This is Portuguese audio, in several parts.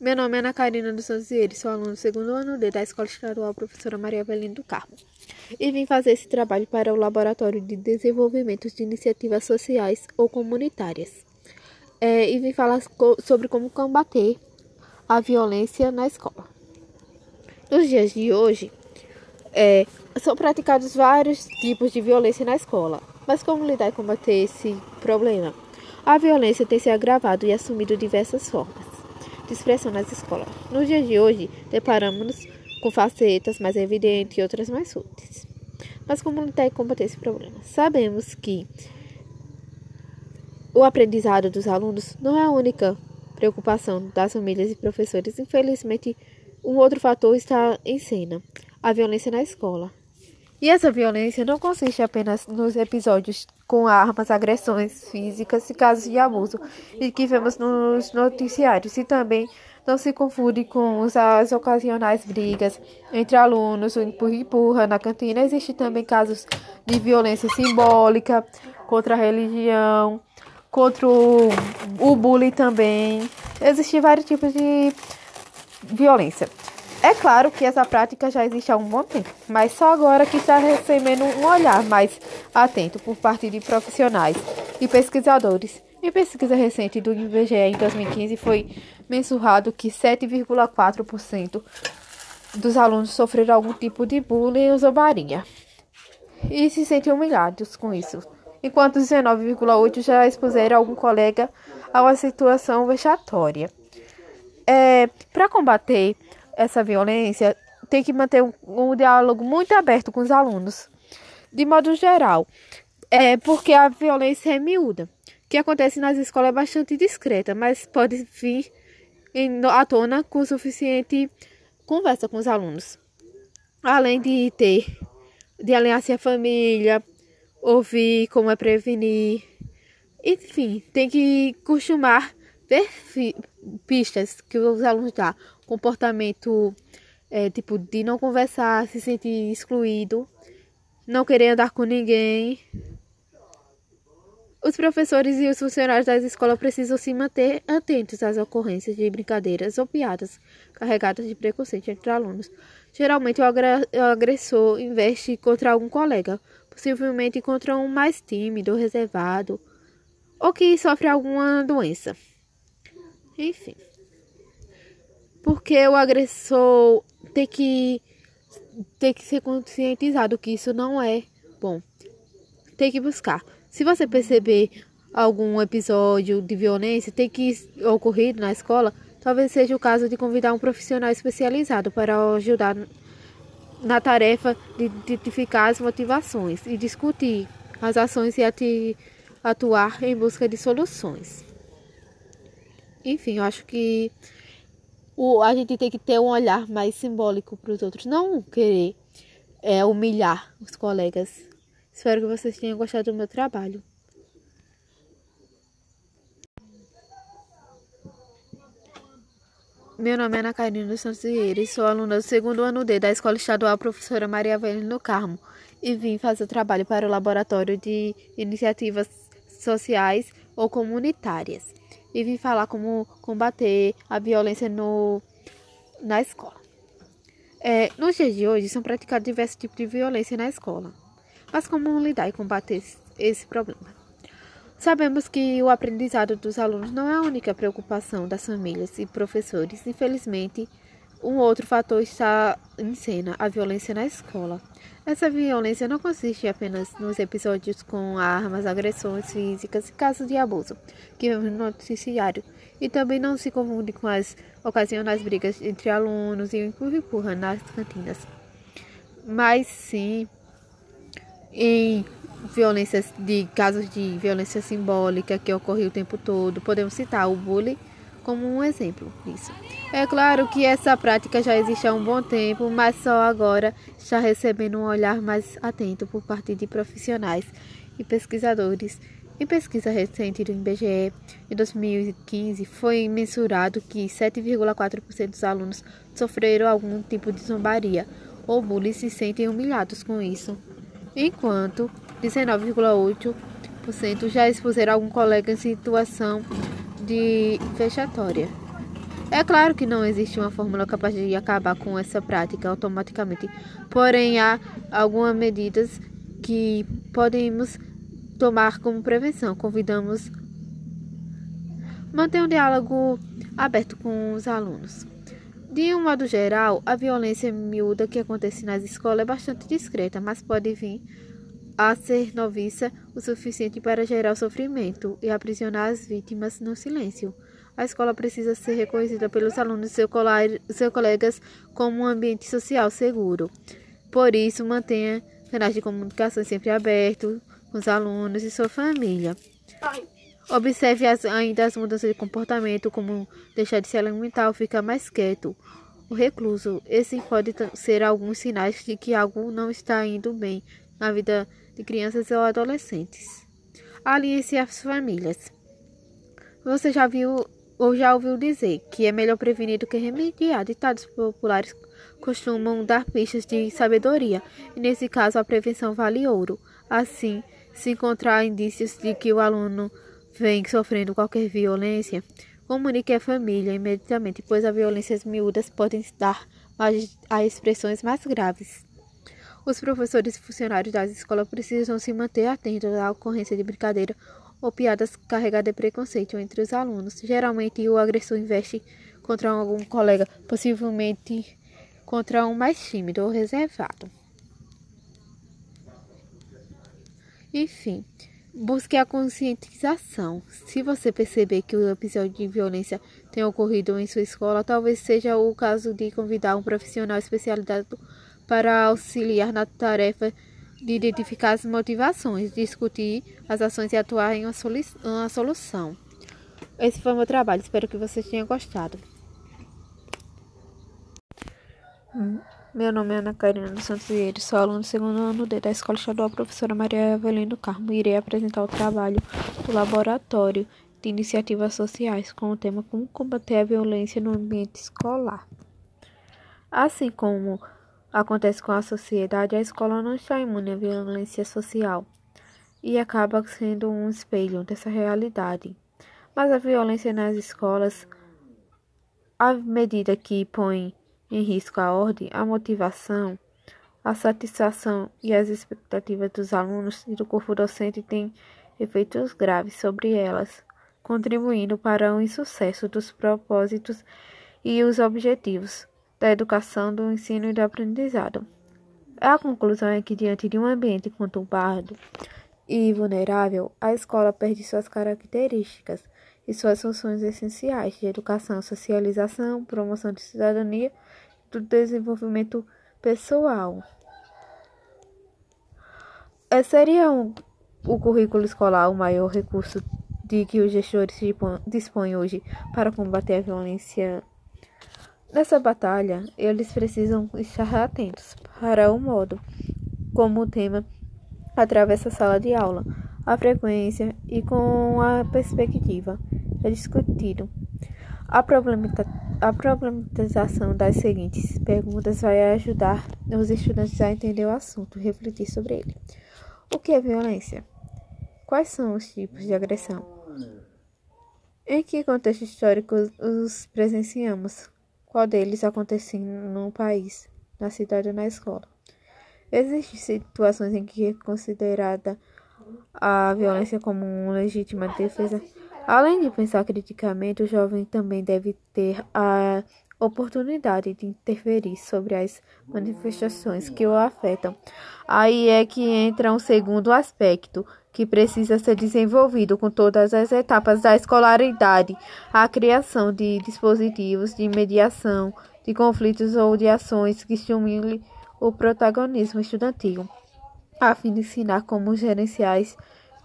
Meu nome é Ana Karina dos Santos Vieira, sou aluna do segundo ano D da Escola Estadual Professora Maria Belém do Carmo. E vim fazer esse trabalho para o Laboratório de Desenvolvimento de Iniciativas Sociais ou Comunitárias. É, e vim falar sobre como combater a violência na escola. Nos dias de hoje, é, são praticados vários tipos de violência na escola. Mas como lidar e combater esse problema? A violência tem se agravado e assumido diversas formas de expressão nas escolas. Nos dias de hoje, deparamos-nos com facetas mais evidentes e outras mais sutis. Mas como lidar e combater esse problema? Sabemos que o aprendizado dos alunos não é a única preocupação das famílias e professores. Infelizmente, um outro fator está em cena: a violência na escola. E essa violência não consiste apenas nos episódios com armas, agressões físicas e casos de abuso e que vemos nos noticiários, e também não se confunde com as ocasionais brigas entre alunos, o empurra-empurra na cantina. Existem também casos de violência simbólica contra a religião, contra o, o bullying também. Existem vários tipos de violência. É claro que essa prática já existe há um bom tempo, mas só agora que está recebendo um olhar mais atento por parte de profissionais e pesquisadores. Em pesquisa recente do IBGE em 2015 foi mensurado que 7,4% dos alunos sofreram algum tipo de bullying ou zombaria e se sentem humilhados com isso, enquanto 19,8% já expuseram algum colega a uma situação vexatória. É, Para combater essa violência, tem que manter um, um diálogo muito aberto com os alunos, de modo geral. É porque a violência é miúda. O que acontece nas escolas é bastante discreta, mas pode vir em, à tona com suficiente conversa com os alunos. Além de ter, de alinhar-se a família, ouvir como é prevenir. Enfim, tem que costumar ver pistas que os alunos dão comportamento é, tipo de não conversar, se sentir excluído, não querer andar com ninguém. Os professores e os funcionários das escolas precisam se manter atentos às ocorrências de brincadeiras ou piadas carregadas de preconceito entre alunos. Geralmente, o agressor investe contra algum colega, possivelmente contra um mais tímido, reservado, ou que sofre alguma doença. Enfim porque o agressor tem que tem que ser conscientizado que isso não é bom. Tem que buscar. Se você perceber algum episódio de violência tem que ocorrido na escola, talvez seja o caso de convidar um profissional especializado para ajudar na tarefa de identificar as motivações e discutir as ações e atuar em busca de soluções. Enfim, eu acho que o, a gente tem que ter um olhar mais simbólico para os outros, não querer é, humilhar os colegas. Espero que vocês tenham gostado do meu trabalho. Meu nome é Ana Karina Santos Vieira e sou aluna do segundo ano D da Escola Estadual Professora Maria Velha no Carmo e vim fazer trabalho para o Laboratório de Iniciativas Sociais ou Comunitárias e vim falar como combater a violência no, na escola. É, nos dias de hoje, são praticados diversos tipos de violência na escola. Mas como lidar e combater esse, esse problema? Sabemos que o aprendizado dos alunos não é a única preocupação das famílias e professores. Infelizmente, um outro fator está em cena, a violência na escola. Essa violência não consiste apenas nos episódios com armas, agressões físicas e casos de abuso que vemos no noticiário, e também não se confunde com as ocasionais brigas entre alunos e empurra-empurra nas cantinas, mas sim em violências de casos de violência simbólica que ocorreu o tempo todo. Podemos citar o bullying como um exemplo disso. É claro que essa prática já existe há um bom tempo, mas só agora está recebendo um olhar mais atento por parte de profissionais e pesquisadores. Em pesquisa recente do IBGE, em 2015, foi mensurado que 7,4% dos alunos sofreram algum tipo de zombaria ou bullying se sentem humilhados com isso, enquanto 19,8% já expuseram algum colega em situação de fechatória. É claro que não existe uma fórmula capaz de acabar com essa prática automaticamente, porém há algumas medidas que podemos tomar como prevenção. Convidamos manter um diálogo aberto com os alunos. De um modo geral, a violência miúda que acontece nas escolas é bastante discreta, mas pode vir a ser noviça o suficiente para gerar sofrimento e aprisionar as vítimas no silêncio. A escola precisa ser reconhecida pelos alunos e seus colegas como um ambiente social seguro. Por isso, mantenha canais de comunicação sempre abertos com os alunos e sua família. Observe as, ainda as mudanças de comportamento, como deixar de se alimentar ou ficar mais quieto. O recluso. Esse pode ser alguns sinais de que algo não está indo bem na vida de crianças ou adolescentes. Alinhe-se às famílias. Você já viu ou já ouviu dizer que é melhor prevenir do que remediar. Ditados populares costumam dar pistas de sabedoria, e nesse caso a prevenção vale ouro. Assim, se encontrar indícios de que o aluno vem sofrendo qualquer violência, comunique à família imediatamente, pois as violências miúdas podem dar a expressões mais graves. Os professores e funcionários das escolas precisam se manter atentos à ocorrência de brincadeira ou piadas carregadas de preconceito entre os alunos. Geralmente, o agressor investe contra algum colega, possivelmente contra um mais tímido ou reservado. Enfim, busque a conscientização. Se você perceber que o episódio de violência tem ocorrido em sua escola, talvez seja o caso de convidar um profissional especializado para auxiliar na tarefa de identificar as motivações, discutir as ações e atuar em uma, solu uma solução. Esse foi o meu trabalho, espero que vocês tenham gostado. Meu nome é Ana Karina dos Santos Vieira, sou aluna do segundo ano D da Escola Estadual Professora Maria Evelyn do Carmo. Irei apresentar o trabalho do Laboratório de Iniciativas Sociais com o tema Como combater a violência no ambiente escolar. Assim como acontece com a sociedade, a escola não está imune à violência social e acaba sendo um espelho dessa realidade. Mas a violência nas escolas, à medida que põe em risco a ordem, a motivação, a satisfação e as expectativas dos alunos e do corpo docente, tem efeitos graves sobre elas, contribuindo para o insucesso dos propósitos e os objetivos da educação, do ensino e do aprendizado. A conclusão é que, diante de um ambiente conturbado e vulnerável, a escola perde suas características e suas funções essenciais de educação, socialização, promoção de cidadania e do desenvolvimento pessoal. É, seria um, o currículo escolar o maior recurso de que os gestores dispõem hoje para combater a violência Nessa batalha, eles precisam estar atentos para o modo como o tema atravessa a sala de aula, a frequência e com a perspectiva é discutido. A, a problematização das seguintes perguntas vai ajudar os estudantes a entender o assunto e refletir sobre ele. O que é violência? Quais são os tipos de agressão? Em que contexto histórico os presenciamos? Qual deles acontecendo no país, na cidade ou na escola. Existem situações em que é considerada a violência como uma legítima defesa. Além de pensar criticamente, o jovem também deve ter a oportunidade de interferir sobre as manifestações que o afetam. Aí é que entra um segundo aspecto, que precisa ser desenvolvido com todas as etapas da escolaridade, a criação de dispositivos de mediação de conflitos ou de ações que estimulem o protagonismo estudantil, a fim de ensinar como gerenciar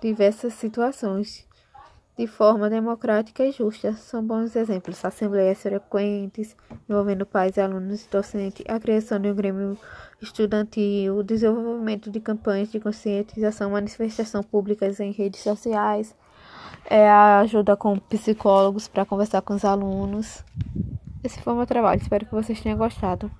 diversas situações de forma democrática e justa. São bons exemplos. Assembleias frequentes envolvendo pais, alunos e docentes, a criação de um grêmio estudantil, o desenvolvimento de campanhas de conscientização, manifestação públicas em redes sociais, é, a ajuda com psicólogos para conversar com os alunos. Esse foi o meu trabalho. Espero que vocês tenham gostado.